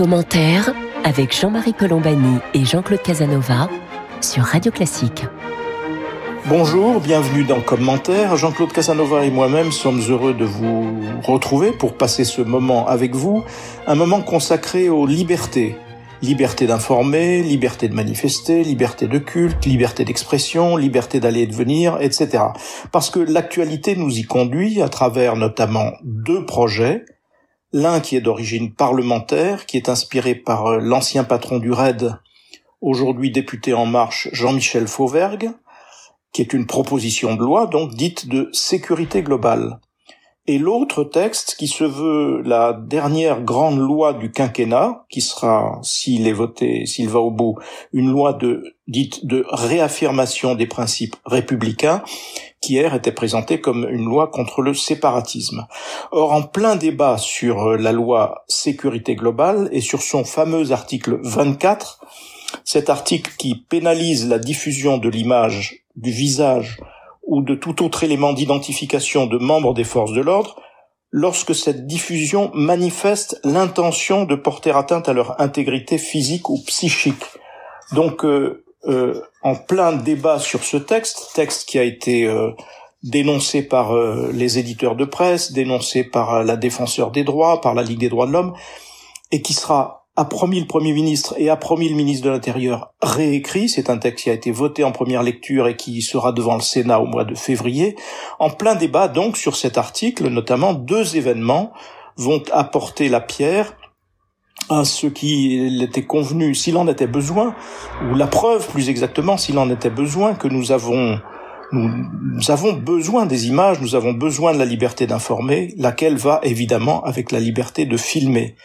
Commentaire avec Jean-Marie Colombani et Jean-Claude Casanova sur Radio Classique. Bonjour, bienvenue dans Commentaire. Jean-Claude Casanova et moi-même sommes heureux de vous retrouver pour passer ce moment avec vous, un moment consacré aux libertés. Liberté d'informer, liberté de manifester, liberté de culte, liberté d'expression, liberté d'aller et de venir, etc. Parce que l'actualité nous y conduit à travers notamment deux projets, L'un qui est d'origine parlementaire, qui est inspiré par euh, l'ancien patron du RAID, aujourd'hui député En Marche, Jean-Michel Fauvergue, qui est une proposition de loi, donc dite de sécurité globale. Et l'autre texte qui se veut la dernière grande loi du quinquennat, qui sera, s'il est voté, s'il va au bout, une loi dite de réaffirmation des principes républicains, qui hier était présentée comme une loi contre le séparatisme. Or, en plein débat sur euh, la loi sécurité globale et sur son fameux article 24, cet article qui pénalise la diffusion de l'image, du visage ou de tout autre élément d'identification de membres des forces de l'ordre, lorsque cette diffusion manifeste l'intention de porter atteinte à leur intégrité physique ou psychique. Donc, euh, euh, en plein débat sur ce texte, texte qui a été euh, dénoncé par euh, les éditeurs de presse, dénoncé par la défenseur des droits, par la Ligue des droits de l'homme, et qui sera a promis le Premier ministre et a promis le ministre de l'Intérieur réécrit. C'est un texte qui a été voté en première lecture et qui sera devant le Sénat au mois de février. En plein débat donc sur cet article, notamment deux événements vont apporter la pierre à ce qui était convenu, s'il en était besoin, ou la preuve plus exactement, s'il en était besoin, que nous avons nous, avons besoin des images, nous avons besoin de la liberté d'informer, laquelle va évidemment avec la liberté de filmer.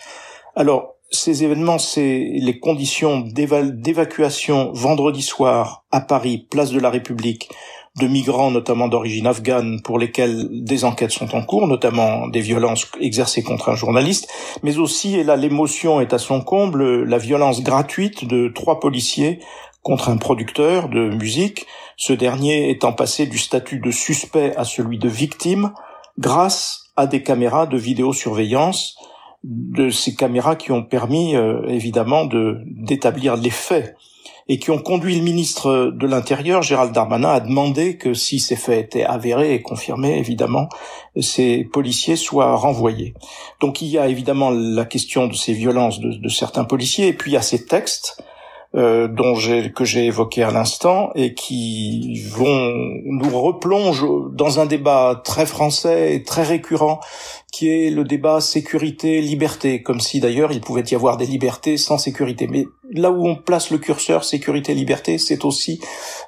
Alors, ces événements, c'est les conditions d'évacuation vendredi soir à Paris, place de la République, de migrants, notamment d'origine afghane, pour lesquels des enquêtes sont en cours, notamment des violences exercées contre un journaliste, mais aussi, et là l'émotion est à son comble, la violence gratuite de trois policiers contre un producteur de musique, ce dernier étant passé du statut de suspect à celui de victime grâce à des caméras de vidéosurveillance, de ces caméras qui ont permis euh, évidemment de d'établir les faits et qui ont conduit le ministre de l'Intérieur, Gérald Darmanin, à demander que si ces faits étaient avérés et confirmés, évidemment, ces policiers soient renvoyés. Donc il y a évidemment la question de ces violences de, certains policiers, et puis il y a ces textes euh, dont que j'ai évoqué à l'instant et qui vont nous replonger dans un débat très français et très récurrent qui est le débat sécurité-liberté, comme si d'ailleurs il pouvait y avoir des libertés sans sécurité. Mais là où on place le curseur sécurité-liberté, c'est aussi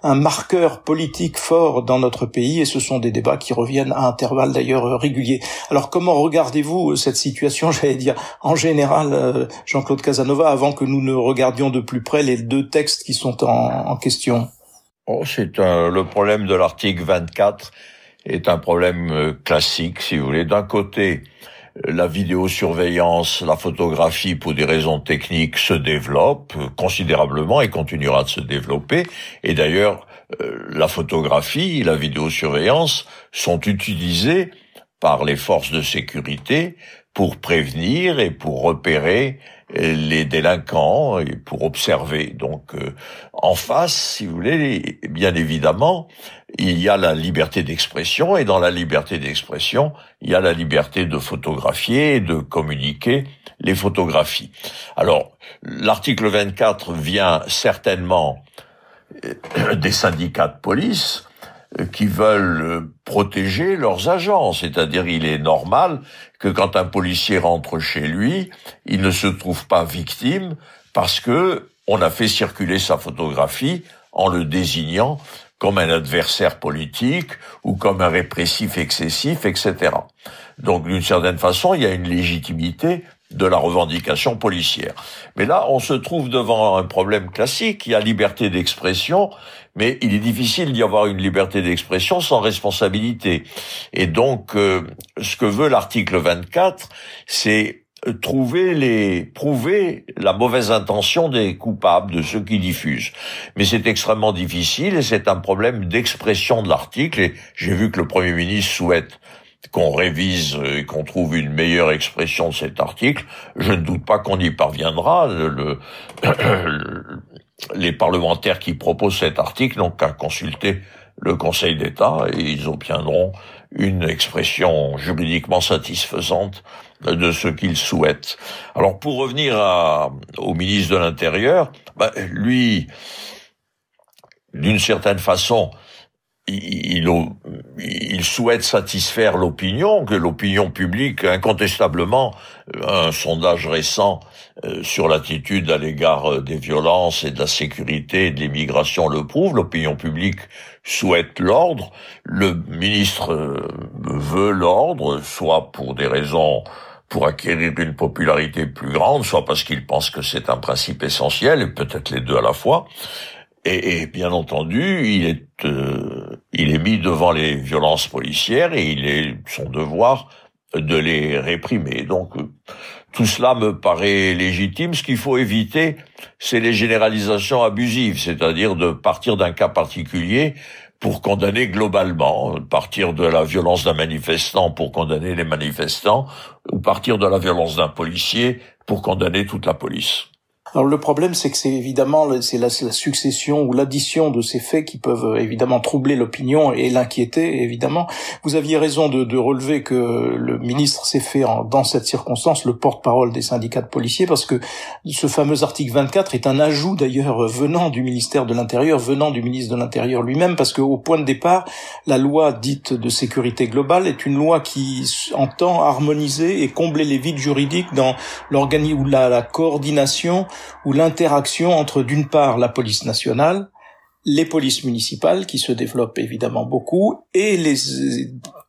un marqueur politique fort dans notre pays, et ce sont des débats qui reviennent à intervalles d'ailleurs réguliers. Alors comment regardez-vous cette situation, j'allais dire, en général, euh, Jean-Claude Casanova, avant que nous ne regardions de plus près les deux textes qui sont en, question? Oh, C'est le problème de l'article 24 est un problème euh, classique, si vous voulez. D'un côté, la vidéosurveillance, la photographie, pour des raisons techniques, se développe euh, considérablement et continuera de se développer. Et d'ailleurs, euh, la photographie, la vidéosurveillance sont utilisées par les forces de sécurité pour prévenir et pour repérer les délinquants et pour observer. Donc, euh, en face, si vous voulez, bien évidemment, il y a la liberté d'expression et dans la liberté d'expression, il y a la liberté de photographier et de communiquer les photographies. Alors, l'article 24 vient certainement euh, des syndicats de police qui veulent protéger leurs agents. C'est-à-dire, il est normal que quand un policier rentre chez lui, il ne se trouve pas victime parce que on a fait circuler sa photographie en le désignant comme un adversaire politique ou comme un répressif excessif, etc. Donc, d'une certaine façon, il y a une légitimité de la revendication policière. Mais là, on se trouve devant un problème classique. Il y a liberté d'expression, mais il est difficile d'y avoir une liberté d'expression sans responsabilité. Et donc, euh, ce que veut l'article 24, c'est trouver les prouver la mauvaise intention des coupables de ceux qui diffusent mais c'est extrêmement difficile et c'est un problème d'expression de l'article et j'ai vu que le premier ministre souhaite qu'on révise et qu'on trouve une meilleure expression de cet article, je ne doute pas qu'on y parviendra. Le, les parlementaires qui proposent cet article n'ont qu'à consulter le Conseil d'État et ils obtiendront une expression juridiquement satisfaisante de ce qu'ils souhaitent. Alors pour revenir à, au ministre de l'Intérieur, bah, lui, d'une certaine façon, il, il, souhaite satisfaire l'opinion, que l'opinion publique, incontestablement, un sondage récent euh, sur l'attitude à l'égard euh, des violences et de la sécurité et de l'immigration le prouve, l'opinion publique souhaite l'ordre, le ministre euh, veut l'ordre, soit pour des raisons pour acquérir une popularité plus grande, soit parce qu'il pense que c'est un principe essentiel, et peut-être les deux à la fois. Et, bien entendu, il est, euh, il est mis devant les violences policières et il est son devoir de les réprimer. Donc, tout cela me paraît légitime. Ce qu'il faut éviter, c'est les généralisations abusives, c'est-à-dire de partir d'un cas particulier pour condamner globalement, partir de la violence d'un manifestant pour condamner les manifestants, ou partir de la violence d'un policier pour condamner toute la police. Alors le problème, c'est que c'est évidemment c'est la, succession ou l'addition de ces faits qui peuvent euh, évidemment troubler l'opinion et l'inquiéter. Évidemment, vous aviez raison de, de relever que le ministre s'est fait dans cette circonstance le porte-parole des syndicats de policiers parce que ce fameux article 24 est un ajout d'ailleurs venant du ministère de l'Intérieur, venant du ministre de l'Intérieur lui-même, parce qu'au point de départ, la loi dite de sécurité globale est une loi qui entend harmoniser et combler les vides juridiques dans l'organisme ou la coordination ou l'interaction entre d'une part la police nationale, les polices municipales qui se développent évidemment beaucoup et les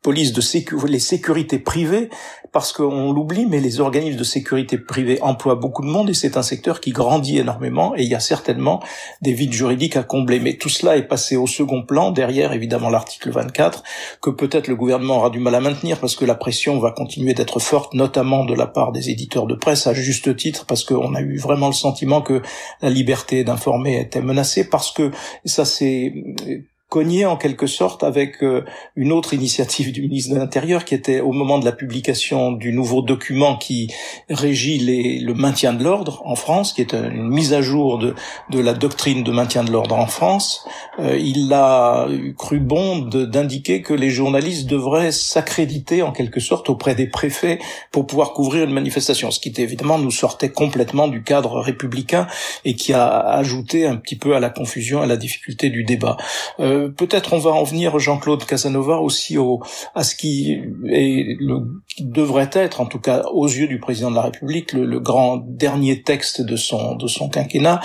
polices de sécurité, les sécurités privées, parce qu'on l'oublie, mais les organismes de sécurité privée emploient beaucoup de monde et c'est un secteur qui grandit énormément et il y a certainement des vides juridiques à combler. Mais tout cela est passé au second plan, derrière évidemment l'article 24, que peut-être le gouvernement aura du mal à maintenir parce que la pression va continuer d'être forte, notamment de la part des éditeurs de presse, à juste titre, parce qu'on a eu vraiment le sentiment que la liberté d'informer était menacée, parce que ça c'est cogné en quelque sorte avec euh, une autre initiative du ministre de l'Intérieur qui était au moment de la publication du nouveau document qui régit le maintien de l'ordre en France, qui est une mise à jour de, la doctrine de maintien de l'ordre en France. Euh, il a cru bon d'indiquer que les journalistes devraient s'accréditer en quelque sorte auprès des préfets pour pouvoir couvrir une manifestation, ce qui évidemment nous sortait complètement du cadre républicain et qui a ajouté un petit peu à la confusion, à la difficulté du débat. Euh, peut-être on va en venir, Jean-Claude Casanova, aussi au, à ce qui, le, devrait être, en tout cas aux yeux du président de la République, le, grand dernier texte de son, de son quinquennat.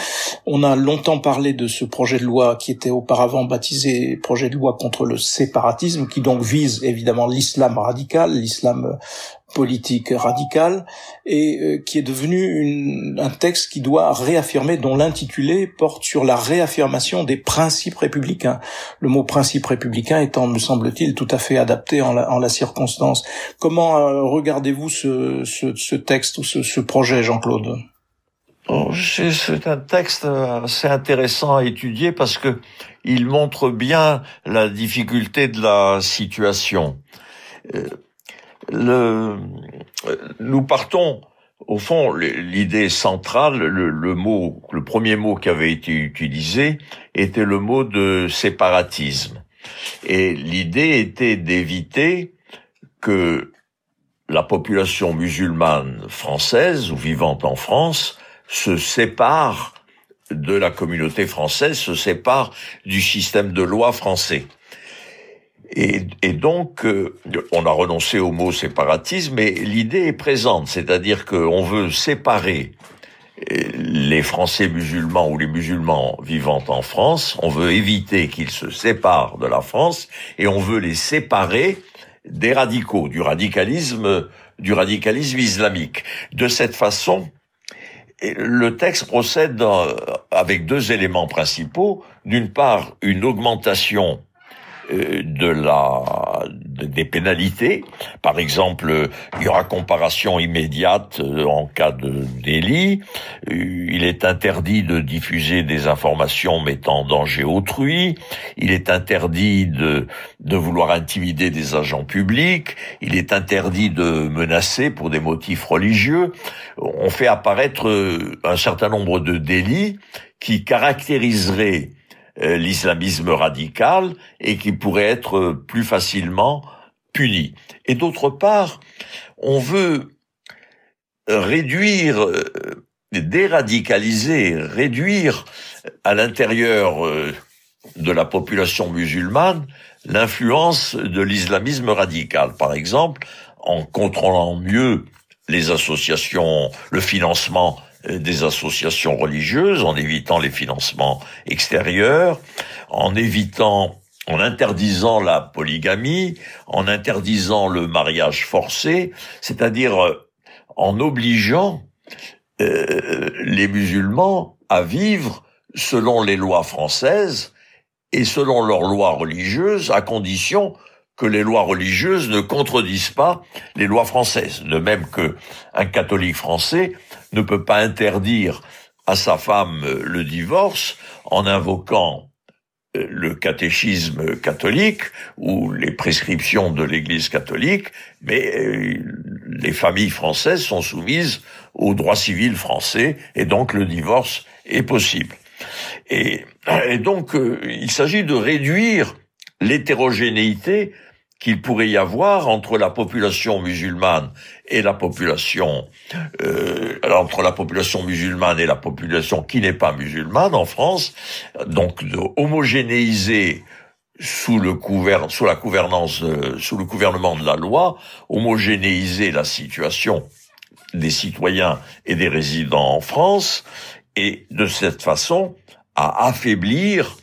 On a longtemps parlé de ce projet de loi qui était auparavant baptisé projet de loi contre le séparatisme, qui donc vise évidemment l'islam radical, l'islam politique radicale et euh, qui est devenu une, un texte qui doit réaffirmer, dont l'intitulé porte sur la réaffirmation des principes républicains. Le mot principe républicain étant, me semble-t-il, tout à fait adapté en la, en la circonstance. Comment euh, regardez-vous ce, ce, ce, texte ou ce, ce projet, Jean-Claude? C'est un texte assez intéressant à étudier parce que il montre bien la difficulté de la situation. Le, nous partons au fond, l'idée centrale, le, mot, le premier mot qui avait été utilisé était le mot de séparatisme. Et l'idée était d'éviter que la population musulmane française ou vivante en France se sépare de la communauté française, se sépare du système de loi français. Et, donc, euh, on a renoncé au mot séparatisme, mais l'idée est présente, c'est-à-dire qu'on veut séparer euh, les Français musulmans ou les musulmans vivant en France, on veut éviter qu'ils se séparent de la France et on veut les séparer des radicaux, du radicalisme, du radicalisme islamique. De cette façon, le texte procède avec deux éléments principaux. D'une part, une augmentation euh, de la des pénalités. Par exemple, il y aura comparaison immédiate euh, en cas de délit. Euh, il est interdit de diffuser des informations mettant en danger autrui. Il est interdit de de vouloir intimider des agents publics. Il est interdit de menacer pour des motifs religieux. On fait apparaître un certain nombre de délits qui caractériseraient euh, l'islamisme radical et qui pourrait être plus facilement puni. Et d'autre part, on veut réduire, euh, déradicaliser, réduire à l'intérieur euh, de la population musulmane l'influence de l'islamisme radical. Par exemple, en contrôlant mieux les associations, le financement euh, des associations religieuses, en évitant les financements extérieurs, en évitant, en interdisant la polygamie, en interdisant le mariage forcé, c'est-à-dire euh, en obligeant euh, les musulmans à vivre selon les lois françaises et selon leurs lois religieuses, à condition que les lois religieuses ne contredisent pas les lois françaises. De même que un catholique français ne peut pas interdire à sa femme le divorce en invoquant euh, le catéchisme catholique ou les prescriptions de l'Église catholique, mais euh, les familles françaises sont soumises au droit civil français et donc le divorce est possible. Et, donc euh, il s'agit de réduire l'hétérogénéité qu'il pourrait y avoir entre la population musulmane et la population euh, entre la population musulmane et la population qui n'est pas musulmane en France, donc de homogénéiser sous le sous la gouvernance, euh, sous le gouvernement de la loi, homogénéiser la situation des citoyens et des résidents en France, et de cette façon à affaiblir,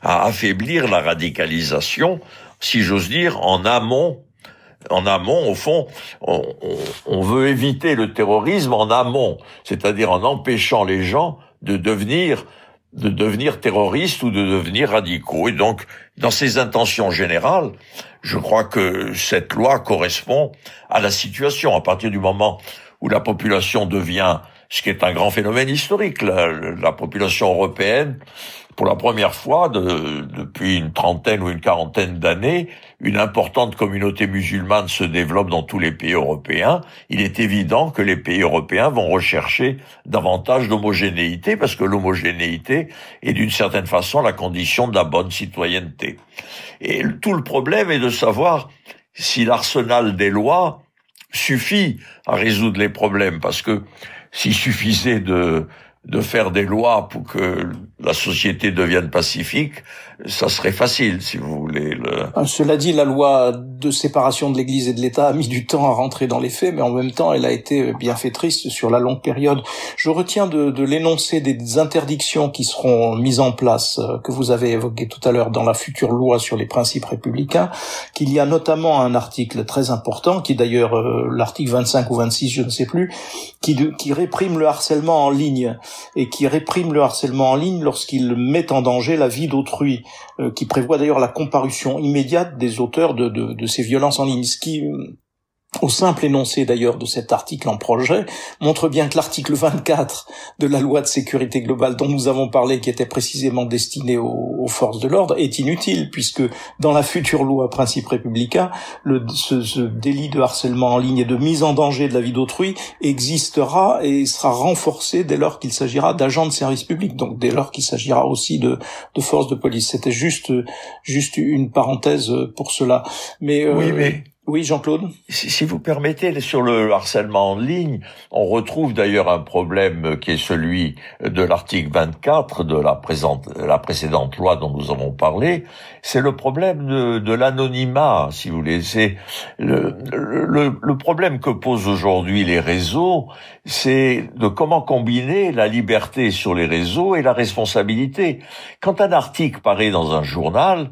à affaiblir la radicalisation si j'ose dire, en amont. En amont, au fond, on, veut éviter le terrorisme en amont, c'est-à-dire en empêchant les gens de devenir de devenir terroristes ou de devenir radicaux. Et donc, dans ces intentions générales, je crois que cette loi correspond à la situation. À partir du moment où la population devient, ce qui est un grand phénomène historique, la population européenne pour la première fois depuis une trentaine ou une quarantaine d'années, une importante communauté musulmane se développe dans tous les pays européens. Il est évident que les pays européens vont rechercher davantage d'homogénéité parce que l'homogénéité est d'une certaine façon la condition de la bonne citoyenneté. Et tout le problème est de savoir si l'arsenal des lois suffit à résoudre les problèmes parce que s'il suffisait de de faire des lois pour que la société devienne pacifique, ça serait facile, si vous voulez. Le... Ah, cela dit, la loi de séparation de l'Église et de l'État a mis du temps à rentrer dans les faits, mais en même temps, elle a été bienfaitrice sur la longue période. Je retiens de, de l'énoncé des interdictions qui seront mises en place, euh, que vous avez évoqué tout à l'heure dans la future loi sur les principes républicains, qu'il y a notamment un article très important, qui d'ailleurs euh, l'article 25 ou 26, je ne sais plus, qui, qui réprime le harcèlement en ligne et qui réprime le harcèlement en ligne lorsqu'il met en danger la vie d'autrui. Euh, qui prévoit d'ailleurs la comparution immédiate des auteurs de, ces violences en ligne, ce qui au simple énoncé d'ailleurs de cet article en projet, montre bien que l'article 24 de la loi de sécurité globale dont nous avons parlé, qui était précisément destiné aux, forces de l'ordre, est inutile, puisque dans la future loi principe républicain, le, ce, ce, délit de harcèlement en ligne et de mise en danger de la vie d'autrui existera et sera renforcé dès lors qu'il s'agira d'agents de service public, donc dès lors qu'il s'agira aussi de, de forces de police. C'était juste, juste une parenthèse pour cela. Mais, euh, oui, mais oui, Jean-Claude. Si, vous permettez, sur le harcèlement en ligne, on retrouve d'ailleurs un problème qui est celui de l'article 24 de la, présente, la précédente loi dont nous avons parlé. C'est le problème de, de l'anonymat, si vous voulez. C'est le, le, le problème que posent aujourd'hui les réseaux, c'est de comment combiner la liberté sur les réseaux et la responsabilité. Quand un article paraît dans un journal,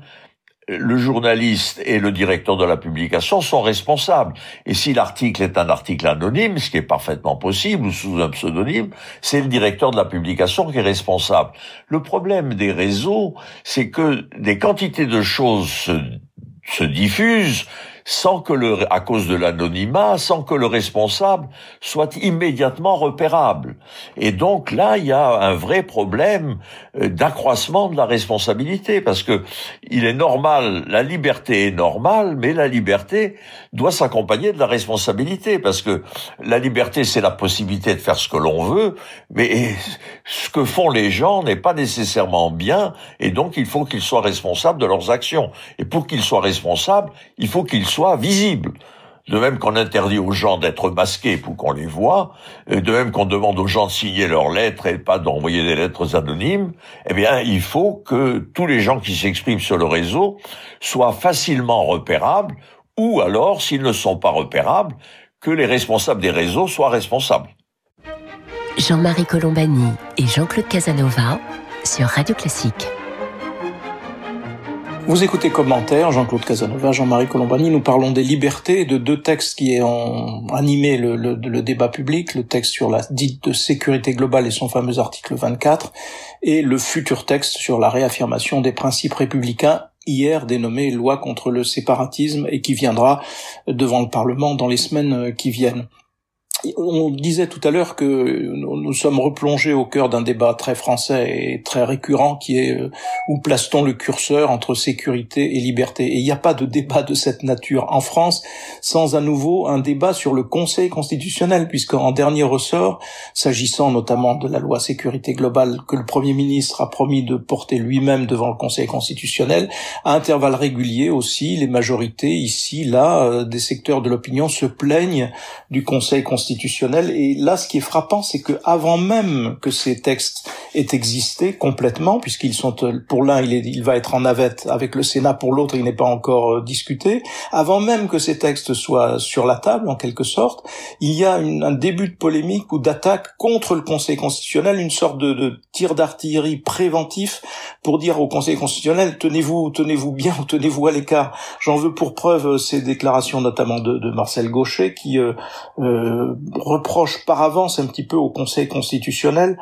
le journaliste et le directeur de la publication sont responsables. Et si l'article est un article anonyme, ce qui est parfaitement possible, ou sous un pseudonyme, c'est le directeur de la publication qui est responsable. Le problème des réseaux, c'est que des quantités de choses se, se diffusent sans que le, à cause de l'anonymat, sans que le responsable soit immédiatement repérable. Et donc là, il y a un vrai problème euh, d'accroissement de la responsabilité, parce que il est normal, la liberté est normale, mais la liberté doit s'accompagner de la responsabilité, parce que la liberté, c'est la possibilité de faire ce que l'on veut, mais ce que font les gens n'est pas nécessairement bien, et donc il faut qu'ils soient responsables de leurs actions. Et pour qu'ils soient responsables, il faut qu'ils soit visible. De même qu'on interdit aux gens d'être masqués pour qu'on les voit, de même qu'on demande aux gens de signer leurs lettres et pas d'envoyer des lettres anonymes, eh bien, il faut que tous les gens qui s'expriment sur le réseau soient facilement repérables, ou alors, s'ils ne sont pas repérables, que les responsables des réseaux soient responsables. Jean-Marie Colombani et Jean-Claude Casanova sur Radio Classique. Vous écoutez Commentaire, Jean-Claude Casanova, Jean-Marie Colombani. Nous parlons des libertés de deux textes qui ont animé le, le, débat public, le texte sur la dite de sécurité globale et son fameux article 24, et le futur texte sur la réaffirmation des principes républicains hier dénommé loi contre le séparatisme et qui viendra devant le Parlement dans les semaines qui viennent. On disait tout à l'heure que nous sommes replongés au cœur d'un débat très français et très récurrent qui est euh, où place-t-on le curseur entre sécurité et liberté? Et il n'y a pas de débat de cette nature en France sans à nouveau un débat sur le Conseil constitutionnel, puisqu'en dernier ressort, s'agissant notamment de la loi sécurité globale que le Premier ministre a promis de porter lui-même devant le Conseil constitutionnel, à intervalles réguliers aussi, les majorités ici, là, euh, des secteurs de l'opinion se plaignent du Conseil constitutionnel et là, ce qui est frappant, c'est que avant même que ces textes aient existé complètement, puisqu'ils sont pour l'un, il, va être en navette avec le Sénat, pour l'autre, il n'est pas encore euh, discuté. Avant même que ces textes soient sur la table, en quelque sorte, il y a un début de polémique ou d'attaque contre le Conseil constitutionnel, une sorte de, tir d'artillerie préventif pour dire au Conseil constitutionnel tenez-vous, tenez-vous bien, tenez-vous à l'écart. J'en veux pour preuve euh, ces déclarations notamment de, Marcel Gauchet qui euh, euh, reproche par avance un petit peu au Conseil constitutionnel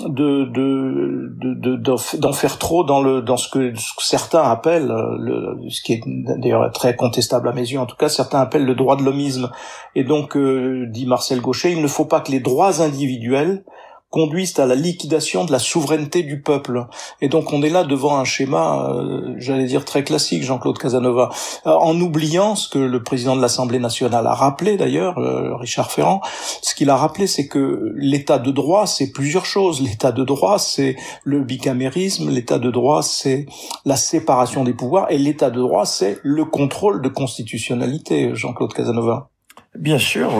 de d'en de, de, faire trop dans le dans ce que, certains appellent euh, ce qui est d'ailleurs très contestable à mes yeux en tout cas certains appellent le droit de l'homisme. Et donc euh, dit Marcel Gauchet il ne faut pas que les droits individuels conduisent à la liquidation de la souveraineté du peuple. Et donc on est là devant un schéma, euh, j'allais dire très classique, Jean-Claude Casanova, euh, en oubliant ce que le président de l'Assemblée nationale a rappelé d'ailleurs, euh, Richard Ferrand, ce qu'il a rappelé c'est que l'état de droit c'est plusieurs choses. L'état de droit c'est le bicamérisme, l'état de droit c'est la séparation des pouvoirs et l'état de droit c'est le contrôle de constitutionnalité, Jean-Claude Casanova. Bien sûr,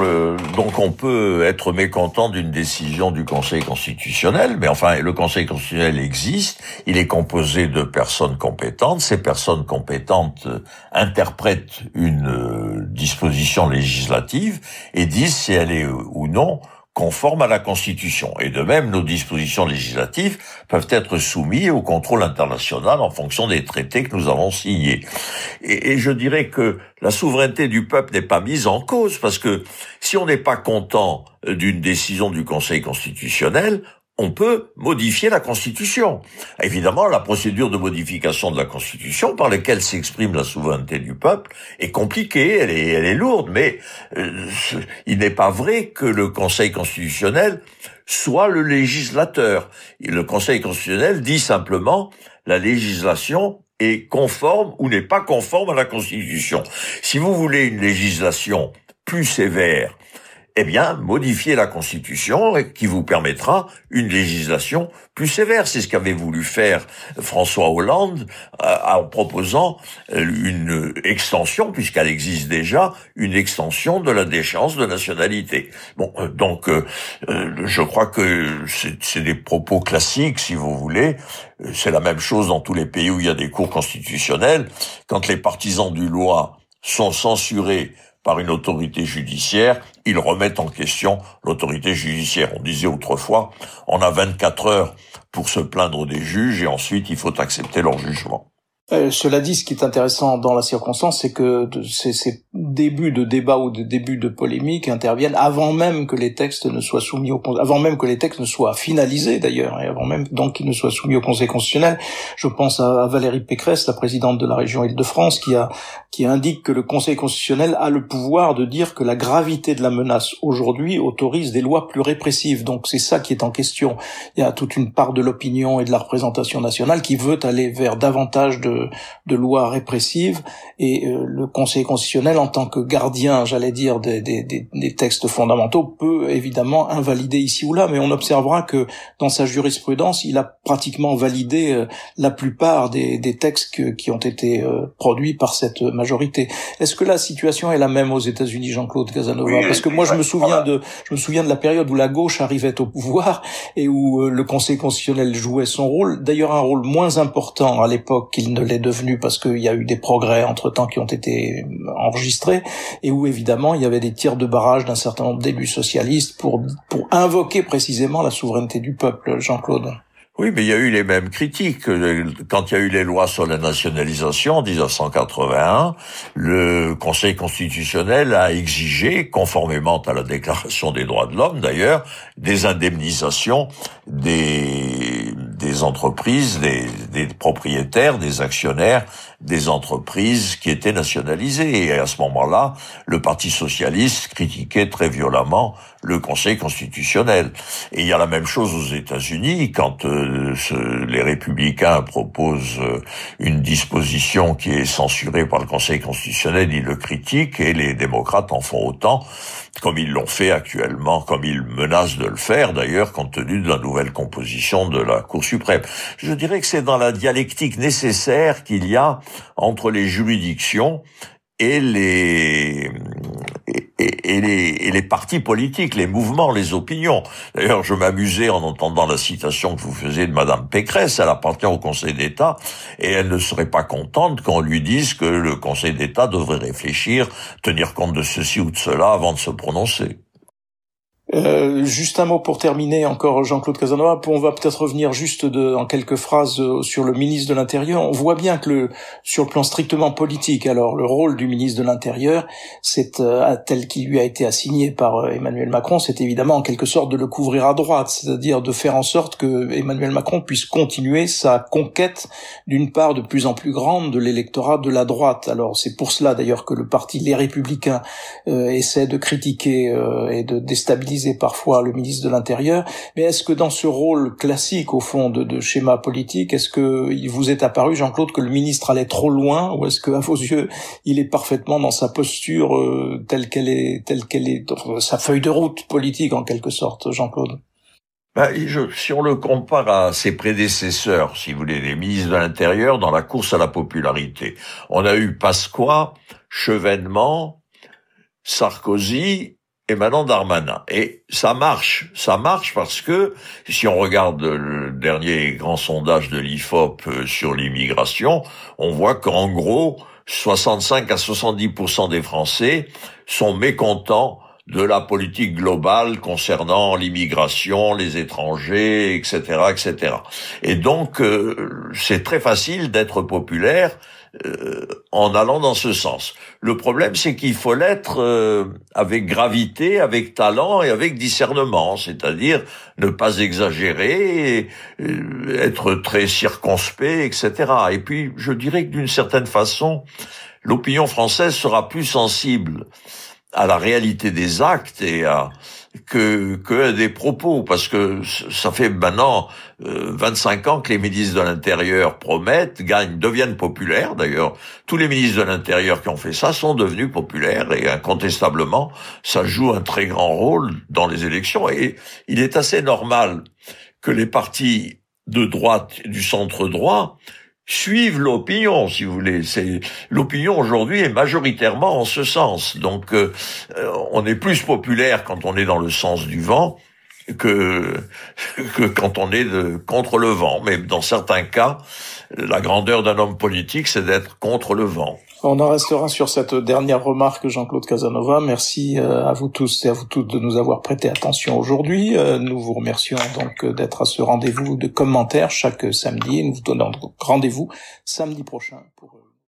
donc on peut être mécontent d'une décision du Conseil constitutionnel, mais enfin, le Conseil constitutionnel existe, il est composé de personnes compétentes, ces personnes compétentes euh, interprètent une euh, disposition législative et disent si elle est ou non conforme à la Constitution. Et de même, nos dispositions législatives peuvent être soumises au contrôle international en fonction des traités que nous avons signés. Et, je dirais que la souveraineté du peuple n'est pas mise en cause, parce que si on n'est pas content d'une décision du Conseil constitutionnel, on peut modifier la Constitution. Évidemment, la procédure de modification de la Constitution par laquelle s'exprime la souveraineté du peuple est compliquée, elle est, elle est lourde, mais euh, il n'est pas vrai que le Conseil constitutionnel soit le législateur. le Conseil constitutionnel dit simplement la législation est conforme ou n'est pas conforme à la Constitution. Si vous voulez une législation plus sévère, eh bien, modifier la Constitution qui vous permettra une législation plus sévère. C'est ce qu'avait voulu faire François Hollande euh, en proposant euh, une extension, puisqu'elle existe déjà, une extension de la déchéance de nationalité. Bon, euh, donc, je crois que c'est des propos classiques, si vous voulez. C'est la même chose dans tous les pays où il y a des cours constitutionnels. Quand les partisans du loi sont censurés par une autorité judiciaire, ils remettent en question l'autorité judiciaire. On disait autrefois, on a 24 heures pour se plaindre des juges et ensuite il faut accepter leur jugement. Euh, cela dit, ce qui est intéressant dans la circonstance, c'est que ces, ces, débuts de débat ou de débuts de polémique interviennent avant même que les textes ne soient soumis au avant même que les textes ne soient finalisés d'ailleurs, et avant même donc qu'ils ne soient soumis au Conseil constitutionnel. Je pense à, Valérie Pécresse, la présidente de la région Île-de-France, qui a qui indique que le Conseil constitutionnel a le pouvoir de dire que la gravité de la menace aujourd'hui autorise des lois plus répressives. Donc c'est ça qui est en question. Il y a toute une part de l'opinion et de la représentation nationale qui veut aller vers davantage de de, lois répressives et euh, le Conseil constitutionnel, en tant que gardien, j'allais dire, des, des, des, textes fondamentaux, peut évidemment invalider ici ou là, mais on observera que dans sa jurisprudence, il a pratiquement validé euh, la plupart des, des textes qui ont été euh, produits par cette majorité. Est-ce que la situation est la même aux États-Unis, Jean-Claude Casanova Parce que moi, je me souviens de, je me souviens de la période où la gauche arrivait au pouvoir et où le Conseil constitutionnel jouait son rôle, d'ailleurs un rôle moins important à l'époque qu'il ne est devenu parce qu'il y a eu des progrès entre-temps qui ont été enregistrés et où évidemment il y avait des tirs de barrage d'un certain nombre d'élus socialistes pour, pour invoquer précisément la souveraineté du peuple, Jean-Claude. Oui, mais il y a eu les mêmes critiques. Quand il y a eu les lois sur la nationalisation en 1981, le Conseil constitutionnel a exigé, conformément à la Déclaration des droits de l'homme d'ailleurs, des indemnisations des, des entreprises, des, des propriétaires, des actionnaires des entreprises qui étaient nationalisées. Et à ce moment-là, le Parti socialiste critiquait très violemment le Conseil constitutionnel. Et il y a la même chose aux États-Unis quand euh, les républicains proposent euh, une disposition qui est censurée par le Conseil constitutionnel, ils le critiquent et les démocrates en font autant, comme ils l'ont fait actuellement, comme ils menacent de le faire d'ailleurs, compte tenu de la nouvelle composition de la Cour suprême. Je dirais que c'est dans la dialectique nécessaire qu'il y a entre les juridictions et les et, les, et les partis politiques, les mouvements, les opinions. D'ailleurs, je m'amusais en entendant la citation que vous faisiez de Madame Pécresse. Elle appartient au Conseil d'État et elle ne serait pas contente qu'on lui dise que le Conseil d'État devrait réfléchir, tenir compte de ceci ou de cela avant de se prononcer. Euh, juste un mot pour terminer encore Jean-Claude Casanova. On va peut-être revenir juste de, en quelques phrases euh, sur le ministre de l'Intérieur. On voit bien que le, sur le plan strictement politique, alors le rôle du ministre de l'Intérieur, c'est euh, tel qu'il lui a été assigné par Emmanuel Macron, c'est évidemment en quelque sorte de le couvrir à droite, c'est-à-dire de faire en sorte que Emmanuel Macron puisse continuer sa conquête d'une part de plus en plus grande de l'électorat de la droite. Alors c'est pour cela d'ailleurs que le parti Les Républicains essaie de critiquer et de déstabiliser parfois le ministre de l'Intérieur, mais est-ce que dans ce rôle classique au fond de, schéma politique, est-ce que il vous est apparu, Jean-Claude, que le ministre allait trop loin, ou est-ce que à vos yeux, il est parfaitement dans sa posture euh, telle qu'elle est, sa feuille de route politique en quelque sorte, Jean-Claude? Ben, si on le compare à ses prédécesseurs, si vous voulez, les ministres de l'Intérieur dans la course à la popularité, on a eu Pasqua, Chevènement, Sarkozy et maintenant Darmanin. Et ça marche, ça marche parce que si on regarde le dernier grand sondage de l'IFOP euh, sur l'immigration, on voit qu'en gros, 65 à 70% des Français sont mécontents de la politique globale concernant l'immigration, les étrangers, etc., etc. Et donc, euh, c'est très facile d'être populaire euh, en allant dans ce sens. Le problème, c'est qu'il faut l'être euh, avec gravité, avec talent et avec discernement, c'est-à-dire ne pas exagérer, euh, être très circonspect, etc. Et puis, je dirais que d'une certaine façon, l'opinion française sera plus sensible à la réalité des actes et à que, que des propos, parce que ça fait maintenant 25 euh, ans que les ministres de l'Intérieur promettent, gagnent, deviennent populaires. D'ailleurs, tous les ministres de l'Intérieur qui ont fait ça sont devenus populaires et incontestablement, ça joue un très grand rôle dans les élections. Et il est assez normal que les partis de droite, du centre droit, suivent l'opinion, si vous voulez. C'est l'opinion aujourd'hui est majoritairement en ce sens. Donc, euh, on est plus populaire quand on est dans le sens du vent que, que quand on est contre le vent. Mais dans certains cas, la grandeur d'un homme politique, c'est d'être contre le vent. On en restera sur cette dernière remarque, Jean-Claude Casanova. Merci euh, à vous tous et à vous toutes de nous avoir prêté attention aujourd'hui. Euh, nous vous remercions donc d'être à ce rendez-vous de commentaires chaque samedi. Nous vous donnons rendez-vous samedi prochain pour